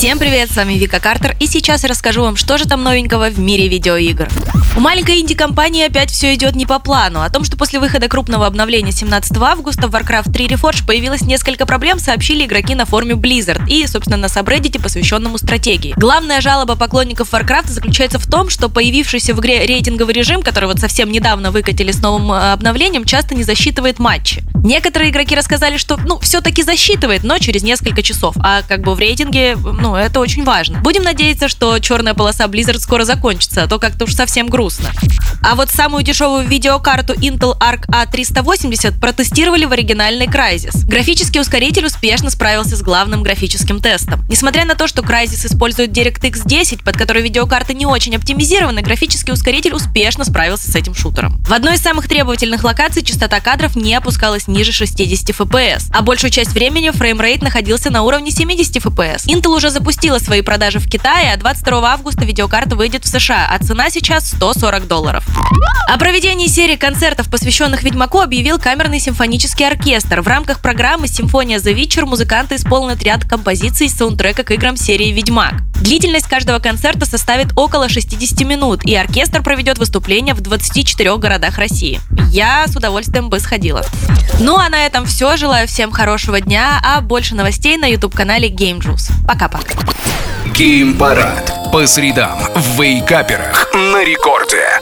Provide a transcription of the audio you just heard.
Всем привет, с вами Вика Картер, и сейчас я расскажу вам, что же там новенького в мире видеоигр. У маленькой инди-компании опять все идет не по плану. О том, что после выхода крупного обновления 17 августа в Warcraft 3 Reforged появилось несколько проблем, сообщили игроки на форуме Blizzard и, собственно, на сабреддите, посвященному стратегии. Главная жалоба поклонников Warcraft заключается в том, что появившийся в игре рейтинговый режим, который вот совсем недавно выкатили с новым э, обновлением, часто не засчитывает матчи. Некоторые игроки рассказали, что, ну, все-таки засчитывает, но через несколько часов, а как бы в рейтинге, ну, это очень важно. Будем надеяться, что черная полоса Blizzard скоро закончится, а то как-то уж совсем грустно. А вот самую дешевую видеокарту Intel Arc A380 протестировали в оригинальной Crysis. Графический ускоритель успешно справился с главным графическим тестом. Несмотря на то, что Crysis использует DirectX 10, под который видеокарты не очень оптимизированы, графический ускоритель успешно справился с этим шутером. В одной из самых требовательных локаций частота кадров не опускалась ниже 60 FPS, а большую часть времени фреймрейт находился на уровне 70 FPS. Intel уже запустила свои продажи в Китае, а 22 августа видеокарта выйдет в США, а цена сейчас 140 долларов. О проведении серии концертов, посвященных Ведьмаку, объявил камерный симфонический оркестр. В рамках программы «Симфония The Witcher» музыканты исполнят ряд композиций из саундтрека к играм серии «Ведьмак». Длительность каждого концерта составит около 60 минут, и оркестр проведет выступления в 24 городах России. Я с удовольствием бы сходила. Ну а на этом все. Желаю всем хорошего дня, а больше новостей на YouTube-канале Game Juice. Пока-пока. Гейм-парад по средам в Вейкаперах на рекорде.